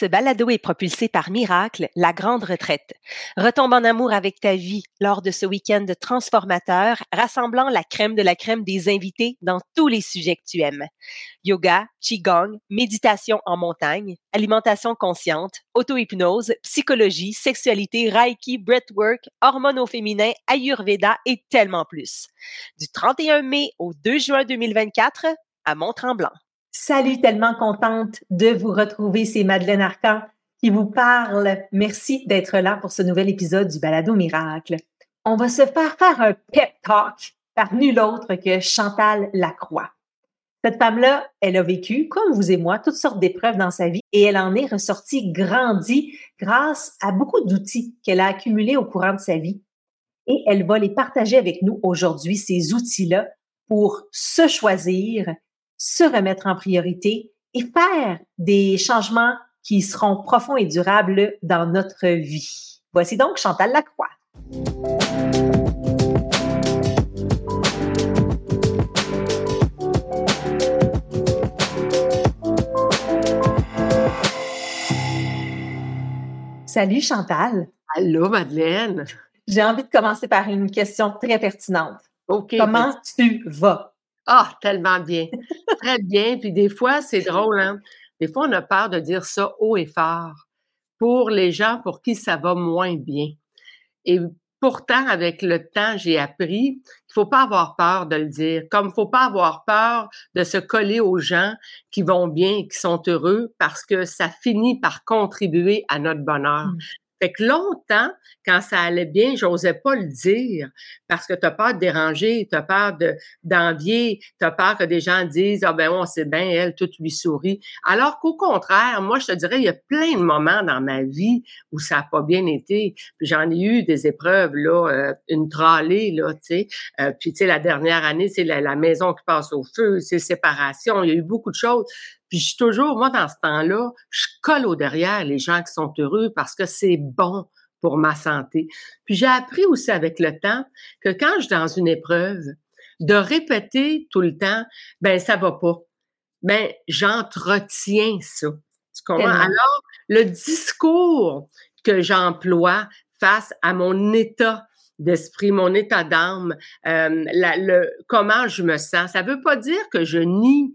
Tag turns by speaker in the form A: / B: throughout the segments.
A: Ce balado est propulsé par Miracle, la grande retraite. Retombe en amour avec ta vie lors de ce week-end transformateur rassemblant la crème de la crème des invités dans tous les sujets que tu aimes. Yoga, Qigong, méditation en montagne, alimentation consciente, auto-hypnose, psychologie, sexualité, Reiki, breathwork, hormones au féminin, Ayurveda et tellement plus. Du 31 mai au 2 juin 2024 à Mont-Tremblant.
B: Salut, tellement contente de vous retrouver. C'est Madeleine Arcan qui vous parle. Merci d'être là pour ce nouvel épisode du Balado Miracle. On va se faire faire un pep talk par nul autre que Chantal Lacroix. Cette femme-là, elle a vécu, comme vous et moi, toutes sortes d'épreuves dans sa vie et elle en est ressortie grandie grâce à beaucoup d'outils qu'elle a accumulés au courant de sa vie. Et elle va les partager avec nous aujourd'hui, ces outils-là, pour se choisir se remettre en priorité et faire des changements qui seront profonds et durables dans notre vie. Voici donc Chantal Lacroix. Salut Chantal.
C: Allô Madeleine.
B: J'ai envie de commencer par une question très pertinente. Comment tu vas?
C: Ah, tellement bien. Très bien. Puis des fois, c'est drôle, hein? Des fois, on a peur de dire ça haut et fort pour les gens pour qui ça va moins bien. Et pourtant, avec le temps, j'ai appris qu'il faut pas avoir peur de le dire. Comme il faut pas avoir peur de se coller aux gens qui vont bien et qui sont heureux parce que ça finit par contribuer à notre bonheur. Mmh. Fait que longtemps, quand ça allait bien, j'osais pas le dire parce que tu as peur de déranger, tu as peur de, d'envier, tu as peur que des gens disent Ah ben on sait bien, elle, tout lui sourit. Alors qu'au contraire, moi, je te dirais, il y a plein de moments dans ma vie où ça n'a pas bien été. J'en ai eu des épreuves, là, euh, une tralée, là, tu sais. Euh, puis tu sais, la dernière année, c'est la, la maison qui passe au feu, c'est séparation, il y a eu beaucoup de choses. Puis je suis toujours, moi, dans ce temps-là, je colle au derrière les gens qui sont heureux parce que c'est bon pour ma santé. Puis j'ai appris aussi avec le temps que quand je suis dans une épreuve, de répéter tout le temps, ben ça va pas. Ben j'entretiens ça. Tu comprends? Alors, le discours que j'emploie face à mon état d'esprit, mon état d'âme, euh, le, comment je me sens, ça veut pas dire que je nie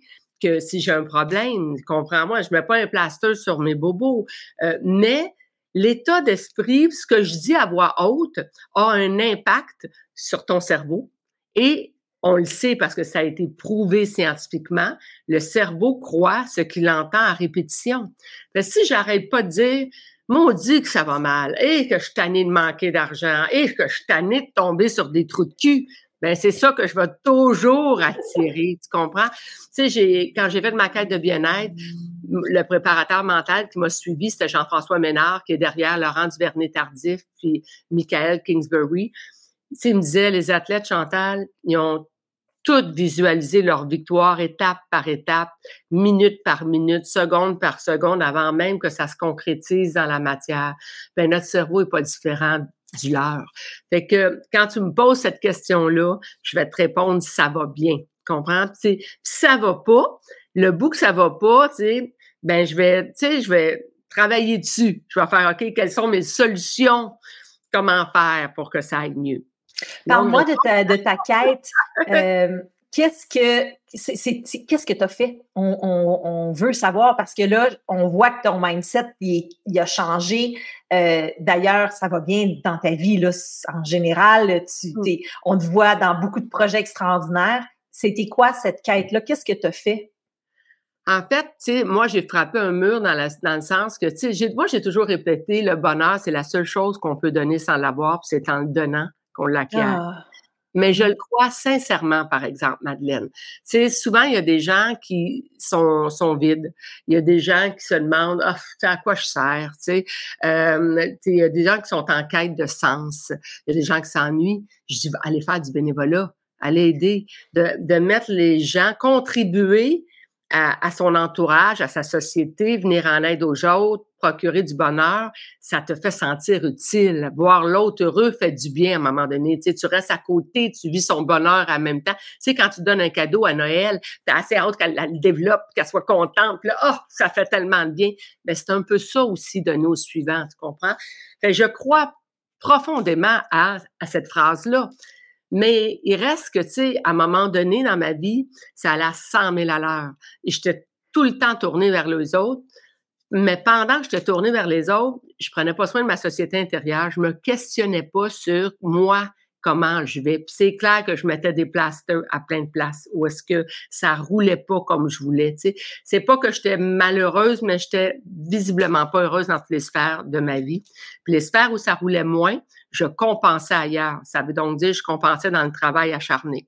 C: si j'ai un problème, comprends-moi, je mets pas un plaster sur mes bobos, euh, mais l'état d'esprit, ce que je dis à voix haute, a un impact sur ton cerveau et on le sait parce que ça a été prouvé scientifiquement, le cerveau croit ce qu'il entend à répétition. Mais si j'arrête pas de dire maudit que ça va mal, et que je suis tanné de manquer d'argent, et que je suis tanné de tomber sur des trous de cul, ben c'est ça que je vais toujours attirer, tu comprends? Tu sais, j'ai quand j'ai fait ma quête de bien-être, le préparateur mental qui m'a suivi, c'était Jean-François Ménard, qui est derrière Laurent Duvernay-Tardif, puis Michael Kingsbury. Il me disait, les athlètes, Chantal, ils ont toutes visualisé leur victoire étape par étape, minute par minute, seconde par seconde, avant même que ça se concrétise dans la matière. Ben, notre cerveau est pas différent du leur. Fait que quand tu me poses cette question-là, je vais te répondre ça va bien. Comprends? si ça va pas, le bout que ça va pas, tu sais, ben je vais, tu sais, je vais travailler dessus. Je vais faire OK, quelles sont mes solutions? Comment faire pour que ça aille mieux?
B: Parle-moi de ta, de ta quête. Euh, qu'est-ce que que tu as fait? On, veut savoir parce que là, on voit que ton mindset, il, a changé. Euh, d'ailleurs, ça va bien dans ta vie, là, en général. Tu, mm. on te voit dans beaucoup de projets extraordinaires. C'était quoi cette quête-là? Qu'est-ce que tu as fait?
C: En fait, tu sais, moi, j'ai frappé un mur dans, la, dans le sens que, tu sais, moi, j'ai toujours répété, le bonheur, c'est la seule chose qu'on peut donner sans l'avoir, puis c'est en le donnant qu'on l'acquiert. Ah. Mais je le crois sincèrement, par exemple, Madeleine. Tu sais, souvent, il y a des gens qui sont, sont vides. Il y a des gens qui se demandent, ah, à quoi je sers, tu sais. Euh, il y a des gens qui sont en quête de sens. Il y a des gens qui s'ennuient. Je dis, allez faire du bénévolat, allez aider, de, de mettre les gens, contribuer à, à, son entourage, à sa société, venir en aide aux autres, procurer du bonheur, ça te fait sentir utile. Voir l'autre heureux fait du bien à un moment donné. Tu, sais, tu restes à côté, tu vis son bonheur en même temps. Tu sais, quand tu donnes un cadeau à Noël, tu as assez hâte qu'elle le développe, qu'elle soit contente. oh, ça fait tellement de bien. Mais c'est un peu ça aussi de nos suivants, tu comprends? Je crois profondément à, à cette phrase-là. Mais il reste que, tu sais, à un moment donné dans ma vie, ça allait à 100 000 à l'heure. Et j'étais tout le temps tournée vers les autres. Mais pendant que j'étais tournée vers les autres, je prenais pas soin de ma société intérieure. Je me questionnais pas sur moi, comment je vais. C'est clair que je mettais des plasters à plein de places où est-ce que ça roulait pas comme je voulais. Tu sais, c'est pas que j'étais malheureuse, mais j'étais visiblement pas heureuse dans toutes les sphères de ma vie. Puis les sphères où ça roulait moins, je compensais ailleurs. Ça veut donc dire je compensais dans le travail acharné.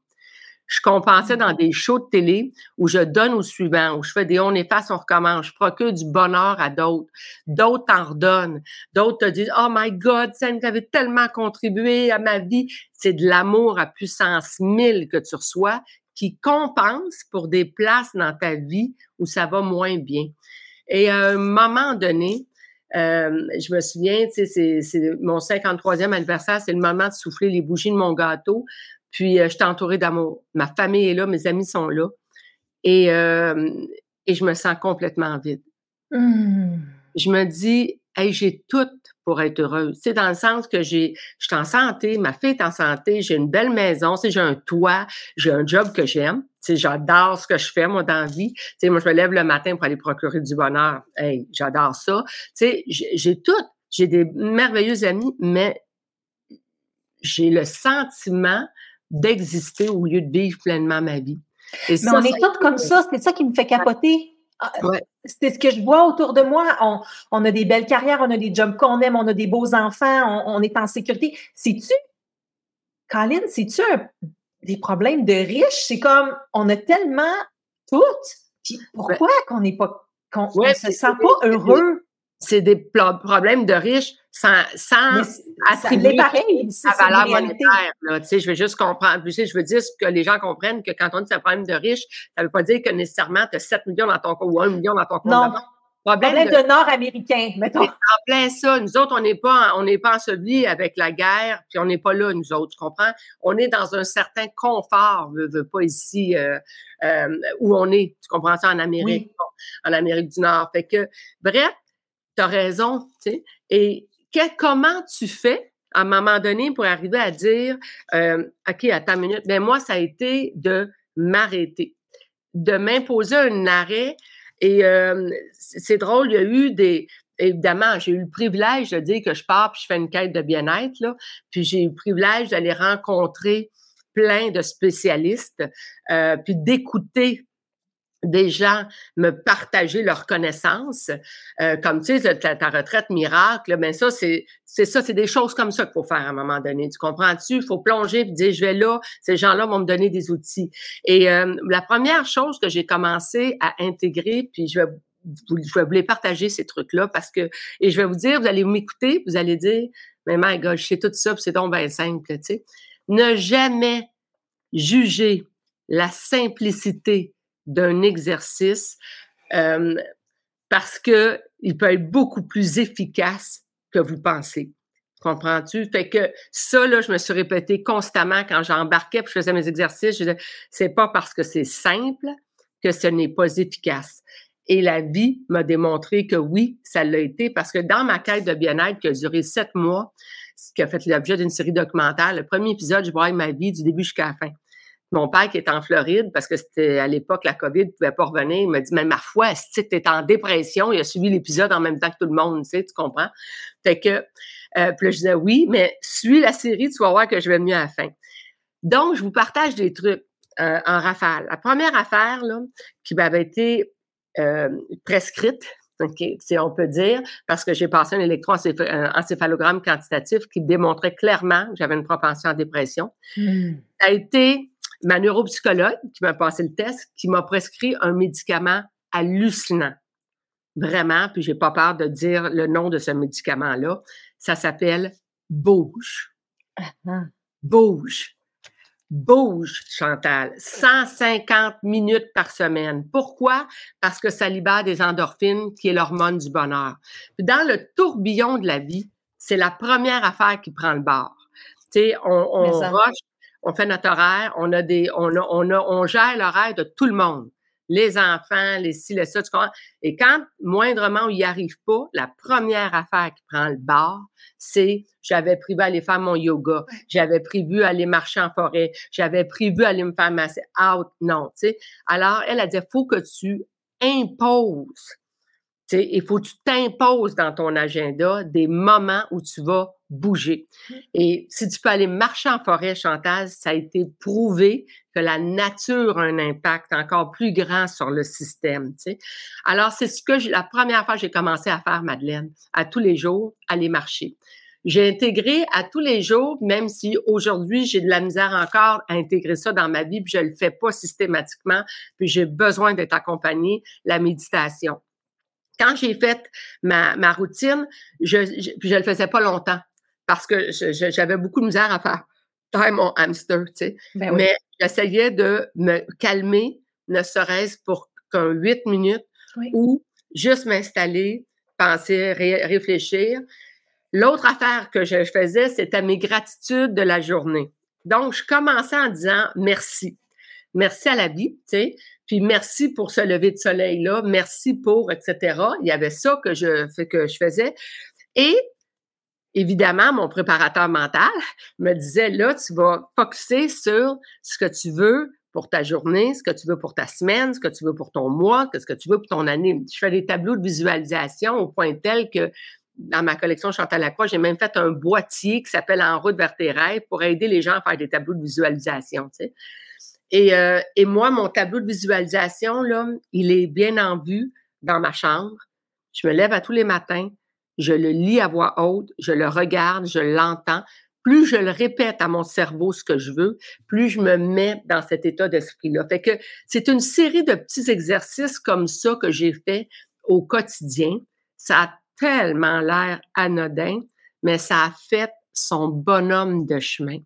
C: Je compensais dans des shows de télé où je donne au suivant, où je fais des on efface, on recommence. Je procure du bonheur à d'autres. D'autres t'en redonnent. D'autres te disent, oh my God, ça tu avais tellement contribué à ma vie. C'est de l'amour à puissance mille que tu reçois qui compense pour des places dans ta vie où ça va moins bien. Et à un moment donné, euh, je me souviens, c'est mon 53e anniversaire, c'est le moment de souffler les bougies de mon gâteau. Puis, euh, je suis entourée d'amour. Ma famille est là, mes amis sont là. Et, euh, et je me sens complètement vide. Mmh. Je me dis, hey, j'ai tout pour être heureuse. C'est dans le sens que j'ai, je suis en santé, ma fille est en santé, j'ai une belle maison, j'ai un toit, j'ai un job que j'aime. J'adore ce que je fais, moi, dans la vie. sais, moi, je me lève le matin pour aller procurer du bonheur. Hey, j'adore ça. J'ai tout. J'ai des merveilleux amis, mais j'ai le sentiment d'exister au lieu de vivre pleinement ma vie.
B: mais on est tous comme ça. C'est ça qui me fait capoter. Ah, c'est ce que je vois autour de moi. On, on, a des belles carrières, on a des jobs qu'on aime, on a des beaux enfants, on, on est en sécurité. C'est-tu, Colin, c'est-tu des problèmes de riches? C'est comme, on a tellement tout. Puis pourquoi qu'on n'est pas, qu'on ne se sent pas heureux?
C: C'est des problèmes de riches sans, sans attribuer sa valeur monétaire. Là, tu sais, je veux juste comprendre. Tu sais, je veux dire que les gens comprennent que quand on dit c'est un problème de riche, ça veut pas dire que nécessairement tu as 7 millions dans ton compte ou 1 million dans ton compte.
B: Non. Problème, de, nord-américain, mettons.
C: En plein ça. Nous autres, on n'est pas, on n'est pas ensevelis avec la guerre, puis on n'est pas là, nous autres, tu comprends? On est dans un certain confort, veut, veut pas ici, euh, euh, où on est. Tu comprends ça en Amérique, en Amérique du Nord. Fait que, bref, tu as raison, tu sais. Et comment tu fais à un moment donné pour arriver à dire, euh, OK, attends une minute, ben moi, ça a été de m'arrêter, de m'imposer un arrêt. Et euh, c'est drôle, il y a eu des, évidemment, j'ai eu le privilège de dire que je pars puis je fais une quête de bien-être. Puis j'ai eu le privilège d'aller rencontrer plein de spécialistes, euh, puis d'écouter des gens me partager leurs connaissances, euh, comme tu sais, ta, retraite miracle, ben ça, c'est c'est ça, c'est des choses comme ça qu'il faut faire à un moment donné. Tu comprends-tu? Il faut plonger et dire, je vais là, ces gens-là vont me donner des outils. Et euh, la première chose que j'ai commencé à intégrer, puis je vais je vais vous les partager, ces trucs-là, parce que, et je vais vous dire, vous allez m'écouter, vous allez dire, mais my God, je sais tout ça, puis c'est donc bien simple, tu sais. Ne jamais juger la simplicité d'un exercice euh, parce que il peut être beaucoup plus efficace que vous pensez. Comprends-tu? Fait que ça, là, je me suis répété constamment quand j'embarquais et je faisais mes exercices. Je disais, c'est pas parce que c'est simple que ce n'est pas efficace. Et la vie m'a démontré que oui, ça l'a été parce que dans ma quête de bien-être qui a duré sept mois, qui a fait l'objet d'une série documentaire, le premier épisode, je voyais ma vie du début jusqu'à la fin. Mon père qui est en Floride, parce que c'était à l'époque, la COVID ne pouvait pas revenir, il m'a dit, mais ma foi, si tu es en dépression, il a suivi l'épisode en même temps que tout le monde, tu sais, tu comprends? Fait que, euh, puis là, je disais, oui, mais suis la série, tu vas voir que je vais mieux à la fin. Donc, je vous partage des trucs euh, en rafale. La première affaire, là, qui m'avait été euh, prescrite, si on peut dire, parce que j'ai passé un électroencéphalogramme quantitatif qui démontrait clairement que j'avais une propension à dépression. Hmm. Ça a été ma neuropsychologue qui m'a passé le test, qui m'a prescrit un médicament hallucinant. Vraiment, puis j'ai pas peur de dire le nom de ce médicament-là. Ça s'appelle Bouge. Uh-huh. Bouge. bouge, Chantal, 150 minutes par semaine. Pourquoi? Parce que ça libère des endorphines, qui est l'hormone du bonheur. dans le tourbillon de la vie, c'est la première affaire qui prend le bord. Tu sais, on, on on fait notre horaire, on a des, on on on gère l'horaire de tout le monde les enfants, les ci, les ça, tu comprends? Et quand, moindrement, il n'y arrive pas, la première affaire qui prend le bord, c'est j'avais prévu aller faire mon yoga, j'avais prévu aller marcher en forêt, j'avais prévu aller me faire masser. Out, non, tu sais? Alors, elle a dit, faut que tu imposes il faut que tu t'imposes dans ton agenda des moments où tu vas bouger. Mmh. Et si tu peux aller marcher en forêt, Chantal, ça a été prouvé que la nature a un impact encore plus grand sur le système. Alors, c'est ce que la première fois que j'ai commencé à faire, Madeleine, à tous les jours, aller marcher. J'ai intégré à tous les jours, même si aujourd'hui j'ai de la misère encore à intégrer ça dans ma vie, puis je le fais pas systématiquement, puis j'ai besoin d'être accompagnée, la méditation quand j'ai fait ma, ma routine, je, je, je le faisais pas longtemps parce que j'avais beaucoup de misère à faire taire mon hamster, tu sais. Ben Mais j'essayais de me calmer, ne serait-ce pour qu'un huit minutes ou juste m'installer, penser, réfléchir. L'autre affaire que je faisais, c'était mes gratitudes de la journée. Donc, je commençais en disant merci. Merci à la vie, tu sais. Puis merci pour ce lever de soleil-là, merci pour, etc. Il y avait ça que je, faisais. Et évidemment, mon préparateur mental me disait, là, tu vas focuser sur ce que tu veux pour ta journée, ce que tu veux pour ta semaine, ce que tu veux pour ton mois, ce que tu veux pour ton année. Je fais des tableaux de visualisation au point tel que dans ma collection Chantal Lacroix, j'ai même fait un boîtier qui s'appelle En route vers tes rêves pour aider les gens à faire des tableaux de visualisation. Tu sais. Et, euh, et moi, mon tableau de visualisation, là, il est bien en vue dans ma chambre. Je me lève à tous les matins, je le lis à voix haute, je le regarde, je l'entends. Plus je le répète à mon cerveau ce que je veux, plus je me mets dans cet état d'esprit-là. Fait que c'est une série de petits exercices comme ça que j'ai fait au quotidien. Ça a tellement l'air anodin, mais ça a fait son bonhomme de chemin.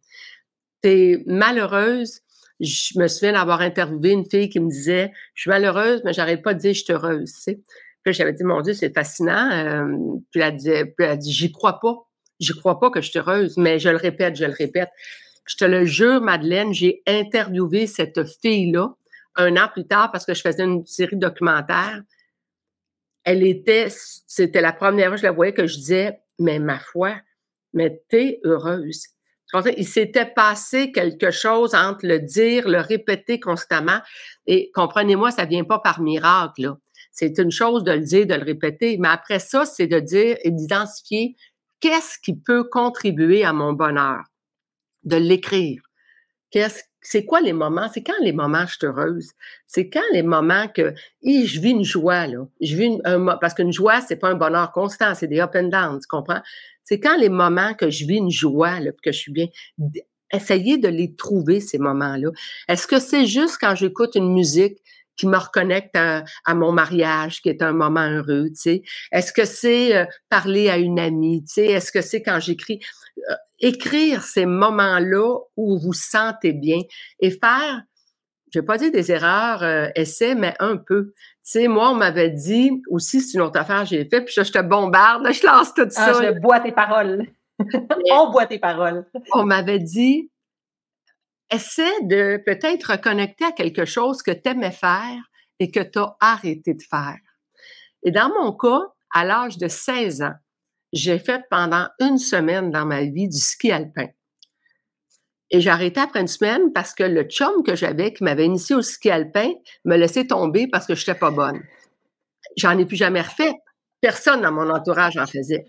C: T'es malheureuse, je me souviens d'avoir interviewé une fille qui me disait Je suis malheureuse, mais j'arrête pas de dire je suis heureuse. Tu sais. Puis j'avais dit Mon Dieu, c'est fascinant. Euh, puis elle, a dit J'y crois pas. J'y crois pas que je suis heureuse, mais je le répète, je le répète. Je te le jure, Madeleine, j'ai interviewé cette fille-là un an plus tard parce que je faisais une série documentaire. Elle était, c'était la première fois que je la voyais que je disais, mais ma foi, mais t'es heureuse. Il s'était passé quelque chose entre le dire, le répéter constamment. Et comprenez-moi, ça vient pas par miracle. C'est une chose de le dire, de le répéter, mais après ça, c'est de dire et d'identifier qu'est-ce qui peut contribuer à mon bonheur, de l'écrire. Qu'est-ce c'est quoi les moments? C'est quand les moments je suis heureuse? C'est quand les moments que je vis une joie, là. Je vis une, un, parce qu'une joie, c'est pas un bonheur constant, c'est des up and down, tu comprends? C'est quand les moments que je vis une joie, là, que je suis bien, essayez de les trouver, ces moments-là. Est-ce que c'est juste quand j'écoute une musique qui me reconnecte à, mon mariage, qui est un moment heureux, tu sais? Est-ce que c'est euh, parler à une amie, tu sais? Est-ce que c'est quand j'écris? Euh, écrire ces moments-là où vous sentez bien et faire, je vais pas dire des erreurs, euh, essais, mais un peu. Tu sais, moi, on m'avait dit aussi, c'est une autre affaire j'ai fait, puis je, te bombarde, je lance tout ah,
B: ça. je bois tes paroles. on boit tes paroles.
C: on m'avait dit, essaie de peut-être reconnecter à quelque chose que tu aimais faire et que tu as arrêté de faire. Et dans mon cas, à l'âge de 16 ans, j'ai fait pendant une semaine dans ma vie du ski alpin. Et j'ai arrêté après une semaine parce que le chum que j'avais, qui m'avait initié au ski alpin, me laissait tomber parce que je n'étais pas bonne. J'en ai plus jamais refait. Personne dans mon entourage en faisait.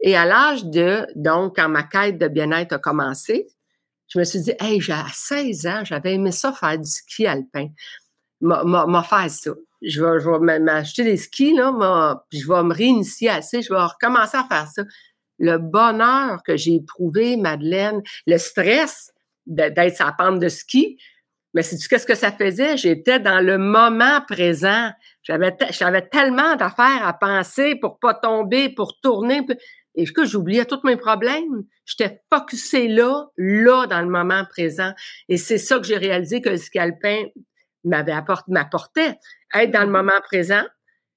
C: Et à l'âge de, donc, quand ma quête de bien-être a commencé, je me suis dit, hey, j'ai 16 ans, j'avais aimé ça faire du ski alpin. M'a faire ça. Je vais, je vais m'acheter des skis, là, puis je vais me réinitier assez, je vais recommencer à faire ça le bonheur que j'ai éprouvé, Madeleine, le stress d'être la pente de ski. Mais c'est qu'est-ce que ça faisait? J'étais dans le moment présent. J'avais, j'avais tellement d'affaires à penser pour pas tomber, pour tourner. Et que j'oubliais tous mes problèmes. J'étais focusée là, là, dans le moment présent. Et c'est ça que j'ai réalisé que le scalpin m'avait apporté, m'apportait. Être dans le mm-hmm. moment présent,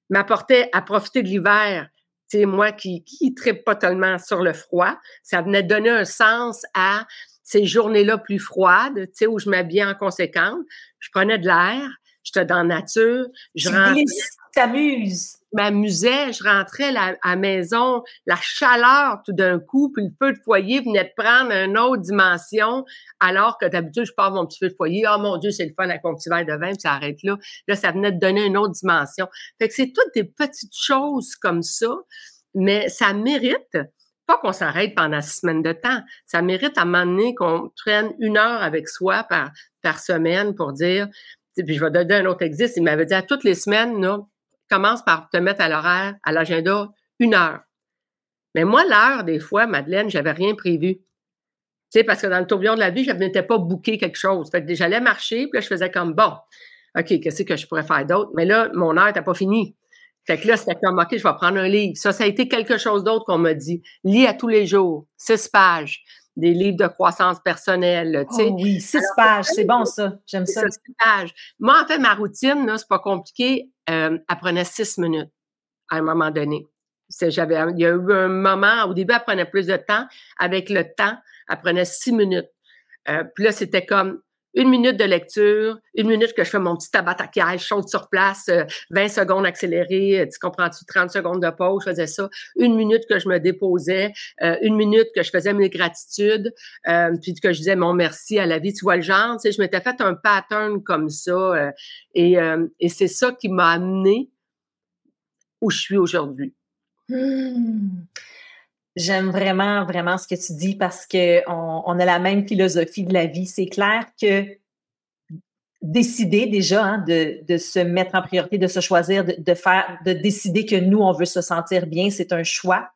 C: m'apportait à profiter de l'hiver. Tu sais, moi qui, qui tripe pas tellement sur le froid, ça venait donner un sens à ces journées-là plus froides, tu sais, où je m'habillais en conséquence. Je prenais de l'air, j'étais dans la nature. Je
B: t'amuses.
C: m'amusais, je rentrais à la maison, la chaleur tout d'un coup, puis le feu de foyer venait de prendre une autre dimension, alors que d'habitude, je pars mon petit feu de foyer, oh mon Dieu, c'est le fun avec mon petit verre de vin, puis ça arrête là. Là, ça venait de donner une autre dimension. Fait que c'est toutes des petites choses comme ça, mais ça mérite pas qu'on s'arrête pendant six semaines de temps. Ça mérite à un moment donné qu'on prenne une heure avec soi par, par semaine pour dire, puis je vais donner un autre exercice, il m'avait dit à toutes les semaines, commence par te mettre à l'horaire, à l'agenda, une heure. Mais moi, l'heure, des fois, Madeleine, j'avais rien prévu. Tu sais, parce que dans le tourbillon de la vie, je n'étais pas booké quelque chose. Fait que j'allais marcher, puis là, je faisais comme, bon, OK, qu'est-ce que je pourrais faire d'autre? Mais là, mon heure n'était pas finie. Fait que là, c'était comme, OK, je vais prendre un livre. Ça, ça a été quelque chose d'autre qu'on m'a dit. Lis à tous les jours, six pages des livres de croissance personnelle. Tu sais.
B: Oh oui, six pages, c'est bon ça. J'aime ça. Six pages.
C: Moi, en fait, ma routine, là, c'est pas compliqué. Euh, elle prenait six minutes à un moment donné. J'avais, il y a eu un moment, au début, elle prenait plus de temps. Avec le temps, elle prenait six minutes. Euh, puis là, c'était comme une minute de lecture, une minute que je fais mon petit tabac à saute sur place, 20 euh, secondes accélérées, euh, tu comprends-tu, 30 secondes de pause, je faisais ça, une minute que je me déposais, euh, une minute que je faisais mes gratitudes, puis que je disais mon merci à la vie, tu vois le genre, tu sais, je m'étais fait un pattern comme ça, et, et c'est ça qui m'a amené où je suis aujourd'hui.
B: Mmh. J'aime vraiment, vraiment ce que tu dis parce que on, a la même philosophie de la vie. C'est clair que décider déjà hein, de, de, se mettre en priorité, de se choisir, de, de, faire, de décider que nous, on veut se sentir bien, c'est un choix.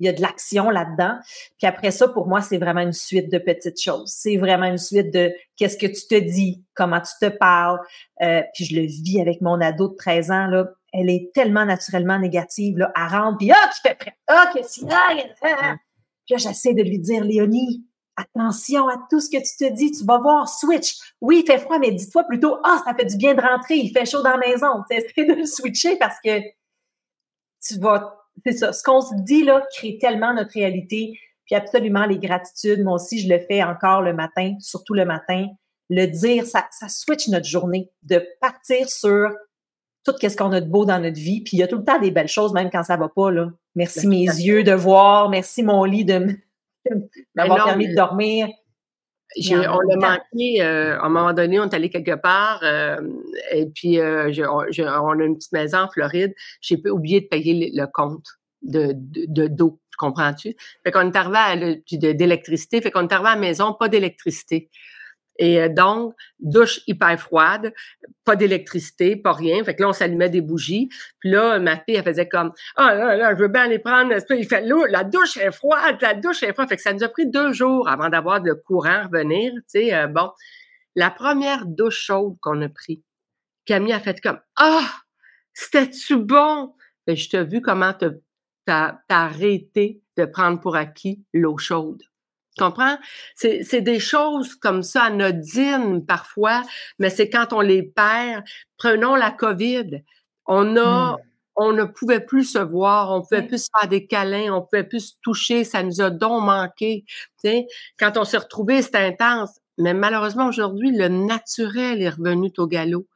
B: Il y a de l'action là-dedans. Puis après ça, pour moi, c'est vraiment une suite de petites choses. C'est vraiment une suite de qu'est-ce que tu te dis, comment tu te parles. Euh, puis je le vis avec mon ado de 13 ans, là elle est tellement naturellement négative, là, elle rentre, puis ah, tu fais prêt, ah, que si, ah, ah. Puis là, j'essaie de lui dire, Léonie, attention à tout ce que tu te dis, tu vas voir, switch. Oui, il fait froid, mais dis-toi plutôt, ah, ça fait du bien de rentrer, il fait chaud dans la maison. Tu de le switcher parce que tu vas, c'est ça, ce qu'on se dit là crée tellement notre réalité. Puis absolument les gratitudes, moi aussi, je le fais encore le matin, surtout le matin. Le dire, ça, ça switch notre journée, de partir sur tout ce qu'on a de beau dans notre vie. Puis il y a tout le temps des belles choses, même quand ça va pas. Là. Merci ben, mes yeux de voir. Merci mon lit de m'avoir ben permis de dormir.
C: On l'a manqué, euh, à un moment donné, on est allé quelque part, euh, et puis euh, on, a une petite maison en Floride. J'ai oublié de payer le, compte de, d'eau, comprends-tu? Fait qu'on est arrivé à d'électricité, fait qu'on est arrivé à la maison, pas d'électricité. Et euh, donc, douche hyper froide, pas d'électricité, pas rien. Fait que là, on s'allumait des bougies. Puis là, ma fille, elle faisait comme Ah là, là, je veux bien aller prendre. Il fait là, la douche est froide, la douche est froide. Fait que ça nous a pris deux jours avant d'avoir le courant revenir. Euh, bon. La première douche chaude qu'on a pris, Camille a fait comme Ah, c'était-tu bon? Fait je t'ai vu comment t'as arrêté de prendre pour acquis l'eau chaude. Tu comprends? C'est des choses comme ça, anodines parfois, mais c'est quand on les perd. Prenons la COVID. On a, mmh. on ne pouvait plus se voir, on pouvait plus se faire des câlins, on pouvait plus se toucher, ça nous a donc manqué. Quand on s'est retrouvés, c'était intense. Mais malheureusement, aujourd'hui, le naturel est revenu au galop.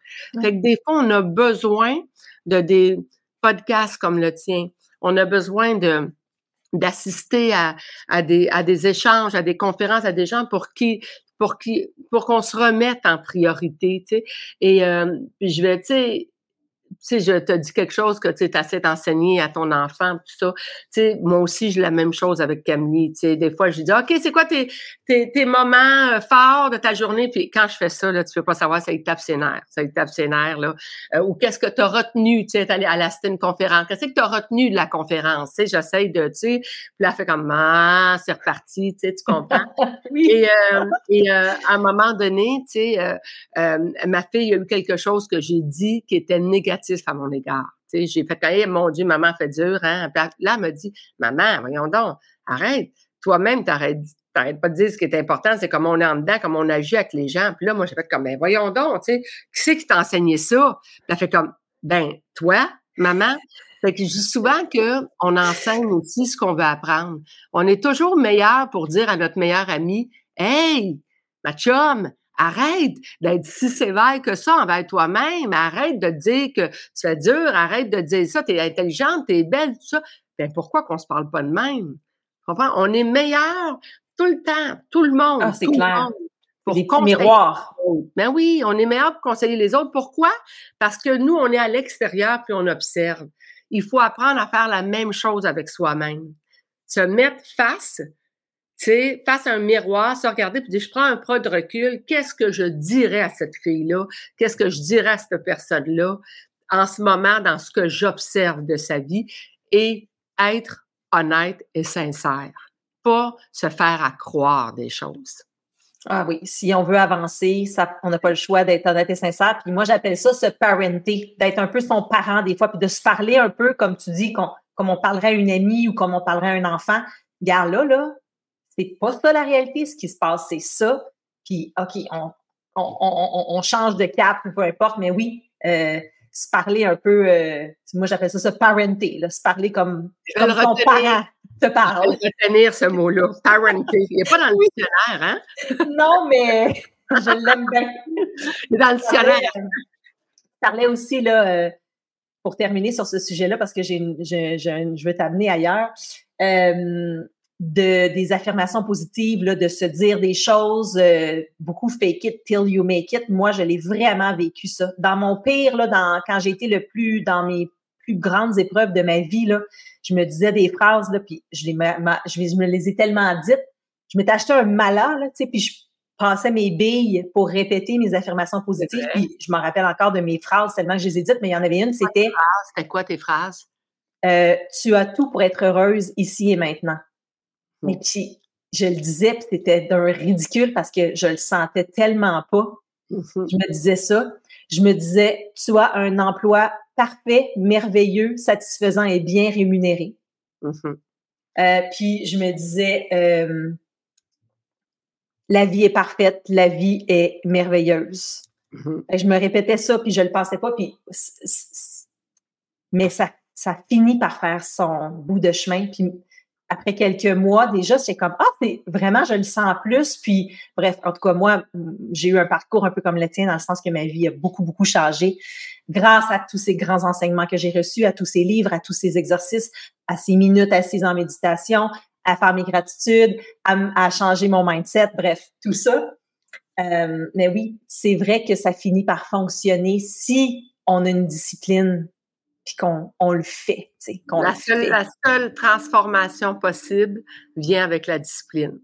C: Fait que des fois, on a besoin de des podcasts comme le tien. On a besoin de, d'assister à, des, échanges, à des conférences, à des gens pour qui pour qui pour qu'on se remette en priorité, tu sais. Et euh, je vais, tu sais, je te dis quelque chose que tu assez d'enseigner à ton enfant, tout ça. Tu sais, moi aussi, j'ai la même chose avec Camille. Tu sais, des fois, je dis, OK, c'est quoi tes, tes, tes, moments euh, forts de ta journée? Puis quand je fais ça, là, tu peux pas savoir, ça tape ses nerfs. Ça tape ses nerfs, là. Euh, ou qu'est-ce que tu as retenu? Tu sais, allé à la une conférence? Qu'est-ce que tu as retenu de la conférence? Tu sais, j'essaie de, tu sais, puis là, elle fait comme, ah, c'est reparti, tu sais, tu comprends? oui. Et, euh, et à un moment donné, tu sais, ma fille a eu quelque chose que j'ai dit qui était négatif à mon égard. j'ai fait, hey, mon Dieu, maman fait dur, hein. là, elle me dit, maman, voyons donc, arrête. Toi-même, t'arrêtes t'arrêtes pas de dire ce qui est important, c'est comment on est en dedans, comment on agit avec les gens. Puis là, moi, j'ai fait comme, ben, voyons donc, tu sais, qui c'est qui t'a enseigné ça? Puis elle fait comme, ben, toi, maman. Fait que je dis souvent qu'on enseigne aussi ce qu'on veut apprendre. On est toujours meilleur pour dire à notre meilleur ami, hey, ma chum, Arrête d'être si sévère que ça envers toi-même. Arrête de dire que tu fais dur. Arrête de dire ça. Tu es intelligente, tu es belle, tout ça. Ben pourquoi qu'on se parle pas de même? Comprends? On est meilleur tout le temps, tout le monde.
B: Ah, c'est clair.
C: pour
B: des petits miroirs.
C: Ben oui, on est meilleur pour conseiller les autres. Pourquoi? Parce que nous, on est à l'extérieur puis on observe. Il faut apprendre à faire la même chose avec soi-même. Se mettre face sais, face à un miroir, se regarder puis dire, je prends un pas de recul, qu'est-ce que je dirais à cette fille-là? Qu'est-ce que je dirais à cette personne-là? En ce moment dans ce que j'observe de sa vie et être honnête et sincère. Pas se faire à croire des choses.
B: Ah oui, si on veut avancer, on n'a pas le choix d'être honnête et sincère. Puis moi, j'appelle ça se parenter, d'être un peu son parent des fois, puis de se parler un peu, comme tu dis, comme on parlerait à une amie ou comme on parlerait à un enfant. Regarde là, là, c'est pas ça la réalité, ce qui se passe, c'est ça. Puis, OK, on, on, on, on, change de cap, peu importe, mais oui, euh, se parler un peu, euh, moi j'appelle ça se parenter, là, se parler comme, comme ton parent te parle.
C: Je vais retenir ce mot-là, parenter. Il n'est pas dans le dictionnaire, hein?
B: non, mais je l'aime bien.
C: Il est dans le dictionnaire.
B: Je parlais aussi, là, euh, pour terminer sur ce sujet-là, parce que j'ai, je, je, je veux t'amener ailleurs. De des affirmations positives, là, de se dire des choses, euh, beaucoup fake it till you make it. Moi, je l'ai vraiment vécu ça. Dans mon pire, là, dans quand j'ai été le plus dans mes plus grandes épreuves de ma vie, là, je me disais des phrases là, puis je les je, me les ai tellement dites. Je m'étais acheté un malin, là, tu sais, puis je passais mes billes pour répéter mes affirmations positives. Puis je m'en rappelle encore de mes phrases tellement que je les ai dites, mais il y en avait une, c'était.
C: C'était quoi tes phrases?
B: Euh, tu as tout pour être heureuse ici et maintenant. Mais puis, je le disais, puis c'était d'un ridicule parce que je le sentais tellement pas. Mm-hmm. Je me disais ça. Je me disais, tu as un emploi parfait, merveilleux, satisfaisant et bien rémunéré. Mm-hmm. Euh, puis je me disais, euh, la vie est parfaite, la vie est merveilleuse. Mm-hmm. Je me répétais ça, puis je le pensais pas, puis mais ça, ça finit par faire son bout de chemin. Puis après quelques mois, déjà, c'est comme, ah, c'est vraiment, je le sens plus. Puis, bref, en tout cas, moi, j'ai eu un parcours un peu comme le tien, dans le sens que ma vie a beaucoup, beaucoup changé grâce à tous ces grands enseignements que j'ai reçus, à tous ces livres, à tous ces exercices, à ces minutes assises en méditation, à faire mes gratitudes, à, changer mon mindset, bref, tout ça. Euh, mais oui, c'est vrai que ça finit par fonctionner si on a une discipline puis qu'on on le fait.
C: la, seule, la seule transformation possible vient avec la discipline.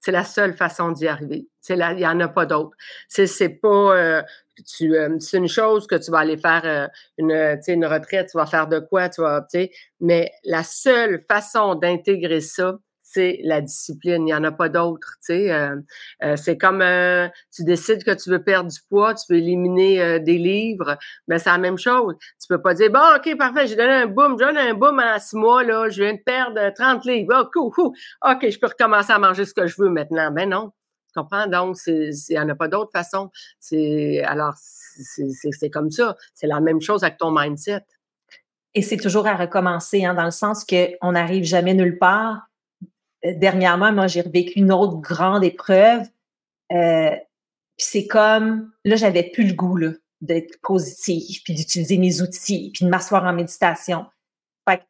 C: C'est la seule façon d'y arriver. il n'y en a pas d'autre. C'est, c'est pas, euh, tu, euh, c'est une chose que tu vas aller faire euh, une, une retraite, tu vas faire de quoi, tu vas, mais la seule façon d'intégrer ça, c'est la discipline. Il n'y en a pas d'autre. Euh, euh, c'est comme euh, tu décides que tu veux perdre du poids, tu veux éliminer des livres, mais ben, c'est la même chose. Tu peux pas dire bon, ok, parfait, j'ai donné un boom, j'ai donné un boom en six mois là, je viens de perdre 30 livres. Cool, ok, je peux recommencer à manger ce que je veux maintenant. Ben non. Tu comprends? Donc, il n'y en a pas d'autre façon. Alors, c'est comme ça. C'est la même chose avec ton mindset.
B: Et c'est toujours à recommencer, hein, dans le sens qu'on n'arrive jamais nulle part dernièrement, moi, j'ai revécu une autre grande épreuve. Euh, puis c'est comme, là, j'avais plus le goût d'être positive, puis d'utiliser mes outils, puis de m'asseoir en méditation. Fait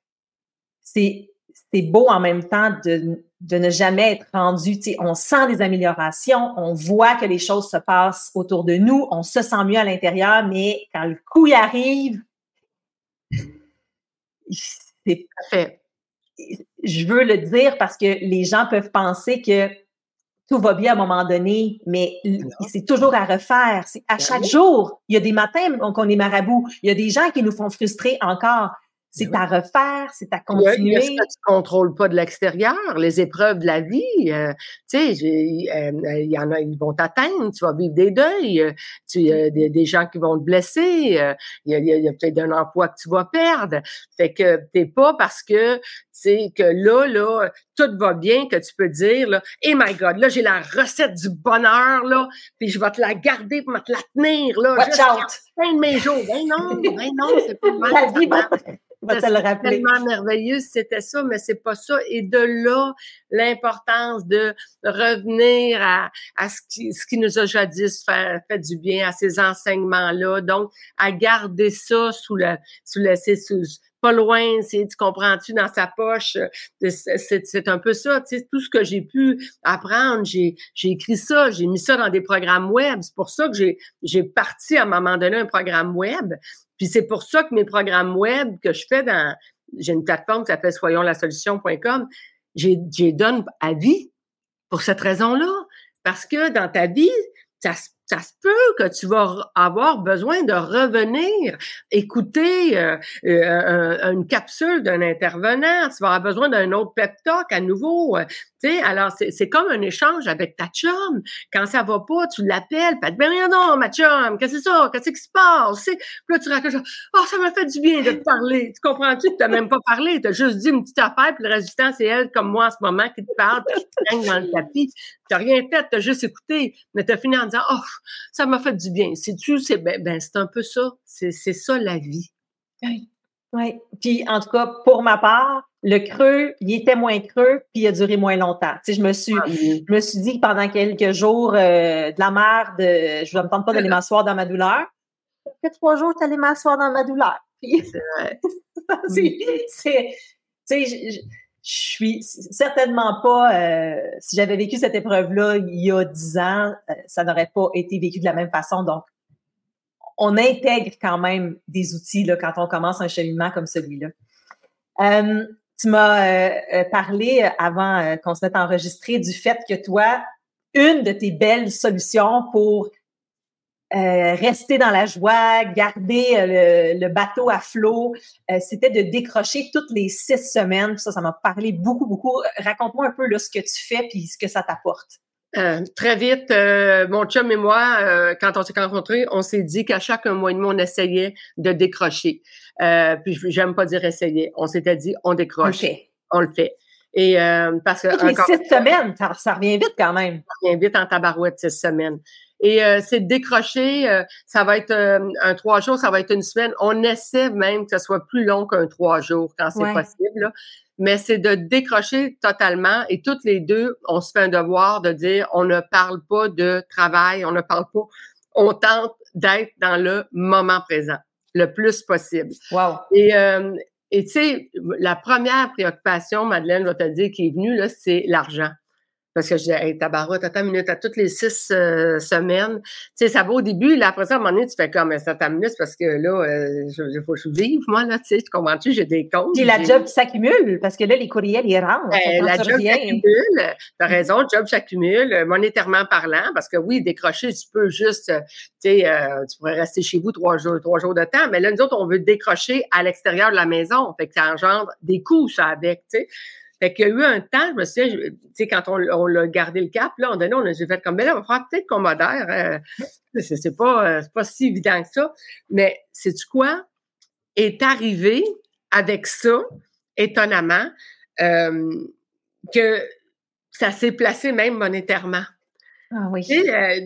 B: c'est c'est beau en même temps de, de ne jamais être rendu, on sent des améliorations, on voit que les choses se passent autour de nous, on se sent mieux à l'intérieur, mais quand le coup y arrive, c'est je veux le dire parce que les gens peuvent penser que tout va bien à un moment donné, mais c'est toujours à refaire. C'est à ben chaque jour. Il y a des matins qu'on est marabout. Il y a des gens qui nous font frustrer encore. C'est à refaire, c'est à continuer.
C: ce que tu contrôles pas de l'extérieur, les épreuves de la vie, euh, tu sais, il euh, y en a, ils vont t'atteindre, tu vas vivre des deuils, euh, tu y a des, gens qui vont te blesser, il y a, y a peut-être un emploi que tu vas perdre. Fait que t'es pas parce que c'est que là, là, tout va bien, que tu peux dire, là, hey my God, là, j'ai la recette du bonheur, là, puis je vais te la garder pour te la tenir, là.
B: Watch out!
C: Fin de mes jours. Ben non, ben non, c'est pas
B: mal.
C: C'est tellement merveilleux c'était ça, mais c'est pas ça. Et de là, l'importance de revenir à, à ce, qui, ce qui nous a jadis fait, fait du bien, à ces enseignements-là. Donc, à garder ça sous le, sous le, sous, pas loin, c'est, tu comprends-tu, dans sa poche. Euh, c'est, un peu ça, tu sais, tout ce que j'ai pu apprendre, j'ai, écrit ça, j'ai mis ça dans des programmes web. C'est pour ça que j'ai, parti à un moment donné un programme web. Puis c'est pour ça que mes programmes web que je fais dans, j'ai une plateforme qui s'appelle soyonslasolution.com, j'ai donne à vie pour cette raison-là. Parce que dans ta vie, ça se ça se peut que tu vas avoir besoin de revenir écouter euh, euh, une capsule d'un intervenant. Tu vas avoir besoin d'un autre pep talk à nouveau. Euh, tu sais, alors c'est comme un échange avec ta chum. Quand ça va pas, tu l'appelles, pas ben rien non, ma chum, qu'est-ce que c'est ça, qu'est-ce qui se passe? Puis là tu racontes, oh ça m'a fait du bien de te parler. Tu comprends-tu que t'as même pas parlé, t'as juste dit une petite affaire, puis le résultat c'est elle comme moi en ce moment qui te parle, qui te traîne dans le tapis. T'as rien fait, t'as juste écouté, mais t'as fini en disant oh ça m'a fait du bien. C'est tu, c'est ben, ben, c'est un peu ça. C'est, c'est ça la vie.
B: Oui. Oui. Puis en tout cas, pour ma part, le creux, il était moins creux, puis il a duré moins longtemps. Tu sais, je me suis, ah je me suis dit que pendant quelques jours euh, de la merde, je ne me tente pas d'aller m'asseoir dans ma douleur. Après trois jours, tu allais m'asseoir dans ma douleur. c'est, c'est, tu sais, je suis certainement pas, euh, si j'avais vécu cette épreuve-là il y a dix ans, euh, ça n'aurait pas été vécu de la même façon. Donc, on intègre quand même des outils là, quand on commence un cheminement comme celui-là. Euh, tu m'as parlé avant qu'on se mette à enregistrer du fait que toi, une de tes belles solutions pour euh, rester dans la joie, garder euh, le, bateau à flot. Euh, c'était de décrocher toutes les six semaines. Ça, ça m'a parlé beaucoup, beaucoup. Raconte-moi un peu là, ce que tu fais puis ce que ça t'apporte.
C: très vite, mon chum et moi, quand on s'est rencontrés, on s'est dit qu'à chaque mois et demi, on essayait de décrocher. puis j'aime pas dire essayer. On s'était dit, on décroche. On le fait. Et parce que
B: Toutes les six semaines, ça, ça, revient vite quand même.
C: Ça revient vite en tabarouette six semaines. Et euh, c'est décrocher, euh, ça va être euh, un trois jours, ça va être une semaine. On essaie même que ce soit plus long qu'un trois jours quand c'est possible. Mais c'est de décrocher totalement et toutes les deux, on se fait un devoir de dire on ne parle pas de travail, on ne parle pas, on tente d'être dans le moment présent le plus possible.
B: Wow.
C: Et, et tu sais, la première préoccupation, Madeleine va te dire, qui est venue, là, c'est l'argent. Parce que je dis, hey, tabarouette, attends une minute, à toutes les six euh, semaines. Tu sais, ça va au début, là, après ça, à un moment donné, tu fais comme, ça minute parce que là, euh, il faut que je vive, moi, là, tu sais, tu comprends-tu, j'ai des comptes.
B: Puis la job s'accumule, parce que là, les courriels, ils rentrent.
C: Ben, la job s'accumule. T'as raison, le job s'accumule, monétairement parlant, parce que oui, décrocher, tu peux juste, tu sais, euh, tu pourrais rester chez vous trois jours, trois jours de temps, mais là, nous autres, on veut décrocher à l'extérieur de la maison. Fait que ça engendre des coûts, ça, avec, tu sais. Fait qu'il y a eu un temps, je me souviens, tu sais, quand on, on l'a gardé le cap, là, on donné, on a fait comme, mais là, on va faire peut-être qu'on modère. Euh, c'est pas, euh, pas si évident que ça. Mais sais-tu quoi? Est arrivé avec ça, étonnamment, euh, que ça s'est placé même monétairement.
B: Ah oui.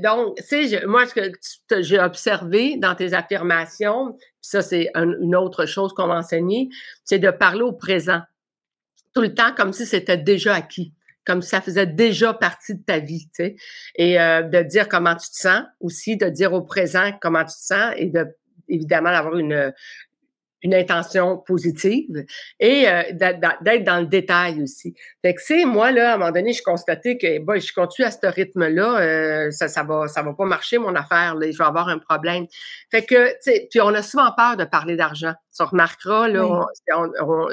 C: donc, tu sais, moi, ce que j'ai observé dans tes affirmations, ça, c'est une autre chose qu'on m'a enseigné, c'est de parler au présent tout le temps comme si c'était déjà acquis, comme si ça faisait déjà partie de ta vie, tu sais. Et euh, de dire comment tu te sens aussi, de dire au présent comment tu te sens et de évidemment d'avoir une une intention positive et euh, d'être dans le détail aussi. Fait que c'est moi là à un moment donné, je constatais que bah, je continue à ce rythme-là, euh, ça ça va ça va pas marcher mon affaire, là, je vais avoir un problème. Fait que tu sais, puis on a souvent peur de parler d'argent. Tu remarqueras, là,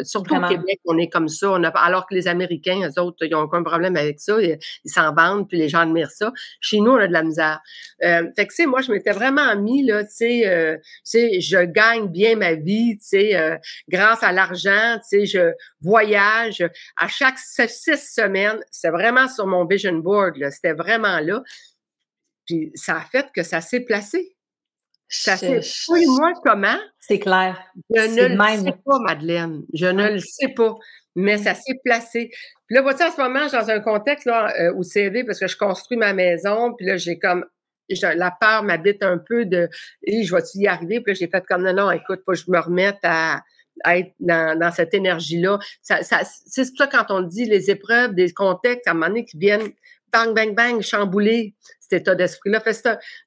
C: surtout au Québec, on est comme ça. On a, alors que les Américains, eux autres, ils n'ont aucun problème avec ça. Ils s'en vendent, puis les gens admirent ça. Chez nous, on a de la misère. Euh, fait que, tu sais, moi, je m'étais vraiment mis, là, tu sais, euh, je gagne bien ma vie, tu sais, euh, grâce à l'argent, tu sais, je voyage. À chaque six semaines, c'est vraiment sur mon vision board, là. C'était vraiment là. Puis ça a fait que ça s'est placé. Ça fait moi comment?
B: C'est clair.
C: Je ne le sais pas, Madeleine. Je ne le sais pas. Mais ça s'est placé. Puis là, vois-tu, en ce moment, je suis dans un contexte là, euh, où c'est parce que je construis ma maison, puis là, j'ai comme la peur m'habite un peu de et je vais-tu y arriver? Puis là, j'ai fait comme non, non, écoute, faut que je me remette à, être dans, cette énergie-là. Ça, ça, c'est ça quand on dit les épreuves, des contextes, à un moment donné, qui viennent bang, bang, bang, chambouler cet état d'esprit-là.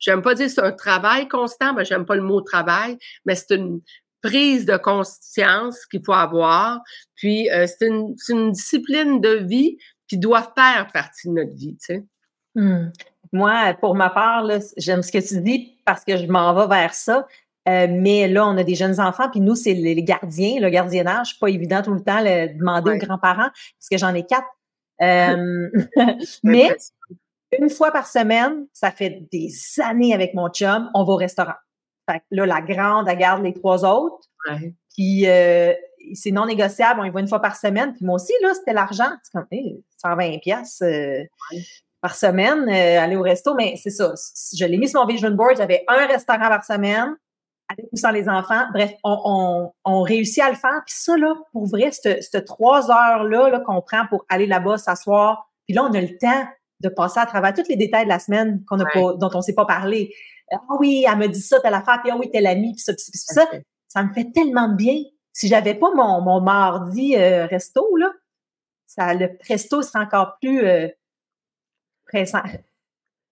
C: J'aime pas dire c'est un travail constant, mais j'aime pas le mot travail, mais c'est une prise de conscience qu'il faut avoir. Puis euh, c'est une, une, discipline de vie qui doit faire partie de notre vie, tu sais.
B: Hmm. Moi, pour ma part, j'aime ce que tu dis parce que je m'en vais vers ça. Euh, mais là, on a des jeunes enfants, puis nous, c'est les, gardiens, le gardiennage, pas évident tout le temps de demander aux grands-parents, parce que j'en ai quatre. Euh, mais une fois par semaine, ça fait des années avec mon chum, on va au restaurant. Fait que là, la grande, elle garde les trois autres. Puis euh, c'est non négociable, on y va une fois par semaine. Puis moi aussi, là, c'était l'argent. C'est comme 120 pièces euh, par semaine, aller au resto. Mais c'est ça. Je l'ai mis sur mon vision board. J'avais un restaurant par semaine avec ou sans les enfants. Bref, on, on, réussit à le faire. Puis ça, là, pour vrai, cette, trois heures-là -là, qu'on prend pour aller là-bas, s'asseoir, puis là, on a le temps de passer à travers tous les détails de la semaine qu'on a pas, dont on ne s'est pas parlé. Ah oui, elle me dit ça, telle affaire, puis ah oui, tel ami, puis ça, puis ça. Ça me fait tellement de bien. Si j'avais pas mon, mon mardi euh, resto, là, ça, le presto serait encore plus euh, pressant.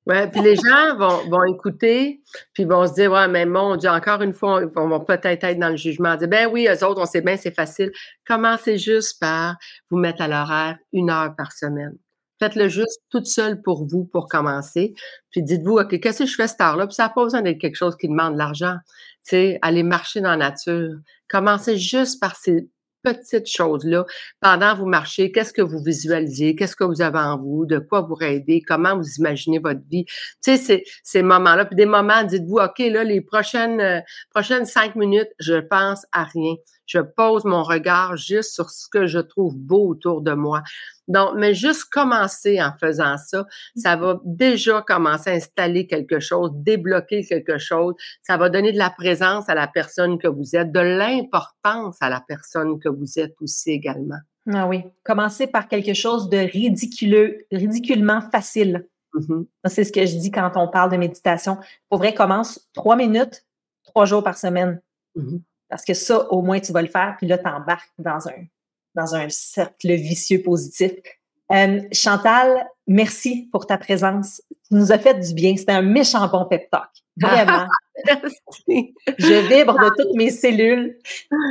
C: Ouais, puis les gens vont, vont écouter, puis vont se dire, ouais, mais mon Dieu, encore une fois, ils vont, peut-être être dans le jugement, dire, ben oui, eux autres, on sait bien, c'est facile. Commencez juste par vous mettre à l'horaire une heure par semaine. Faites-le juste toute seule pour vous, pour commencer. Puis dites-vous, OK, qu'est-ce que je fais cette heure-là? Puis ça n'a pas besoin d'être quelque chose qui demande de l'argent. Tu sais, aller marcher dans la nature. Commencez juste par ces petites choses-là pendant vous marchez, qu'est-ce que vous visualisez, qu'est-ce que vous avez en vous, de quoi vous rêvez, comment vous imaginez votre vie? Tu sais, ces moments-là, puis des moments, dites-vous, OK, là, les prochaines, euh, prochaines cinq minutes, je pense à rien. Je pose mon regard juste sur ce que je trouve beau autour de moi. Donc, mais juste commencer en faisant ça, ça va déjà commencer à installer quelque chose, débloquer quelque chose. Ça va donner de la présence à la personne que vous êtes, de l'importance à la personne que vous êtes aussi également.
B: Ah oui. Commencer par quelque chose de ridiculeux, ridiculement facile. Mm-hmm. C'est ce que je dis quand on parle de méditation. Pour vrai, commence trois minutes, trois jours par semaine. Mm-hmm. Parce que ça, au moins, tu vas le faire, puis là, tu embarques dans un, dans un cercle vicieux positif. Euh, Chantal, merci pour ta présence. Tu nous as fait du bien. C'était un méchant bon pep talk. Vraiment. Je vibre de toutes mes cellules.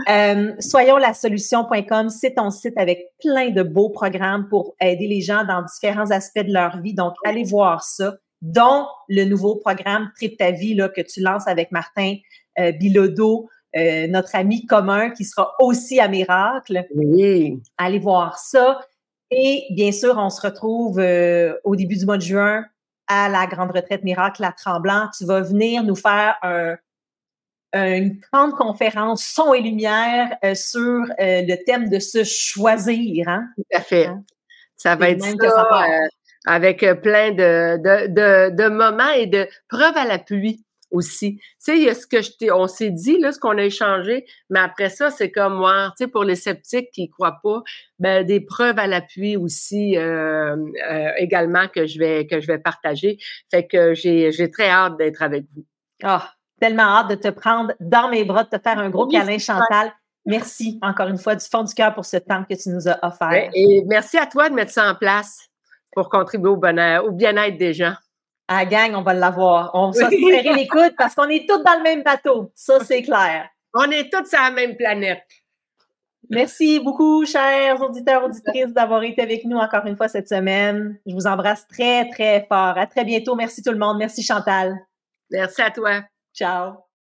B: Euh, soyonslasolution.com, c'est ton site avec plein de beaux programmes pour aider les gens dans différents aspects de leur vie. Donc, allez voir ça, dont le nouveau programme Trip ta vie là, que tu lances avec Martin euh, Bilodeau. Euh, notre ami commun qui sera aussi à Miracle.
C: Oui.
B: Allez voir ça. Et bien sûr, on se retrouve euh, au début du mois de juin à la grande retraite Miracle à Tremblant. Tu vas venir nous faire une grande conférence son et lumière euh, sur le thème de se choisir. Hein?
C: Tout à fait. Hein? Ça va être ça, avec plein de, de, de, moments et de preuves à la pluie aussi. Tu sais, il y a ce que je t'ai, on s'est dit, là, ce qu'on a échangé, mais après ça, c'est comme moi, tu sais, pour les sceptiques qui croient pas, ben, des preuves à l'appui aussi, euh, euh, également, que je vais, que je vais partager. Fait que j'ai, j'ai très hâte d'être avec vous.
B: Ah, tellement hâte de te prendre dans mes bras, de te faire un gros câlin, Chantal. Merci encore une fois du fond du cœur pour ce temps que tu nous as offert.
C: Et merci à toi de mettre ça en place pour contribuer au bonheur, au bien-être des gens.
B: À la gang, on va l'avoir. On va se serrer les coudes parce qu'on est tous dans le même bateau. Ça, c'est clair.
C: On est tous sur la même planète.
B: Merci beaucoup, chers auditeurs, auditrices, d'avoir été avec nous encore une fois cette semaine. Je vous embrasse très, très fort. À très bientôt. Merci tout le monde. Merci, Chantal.
C: Merci à toi.
B: Ciao.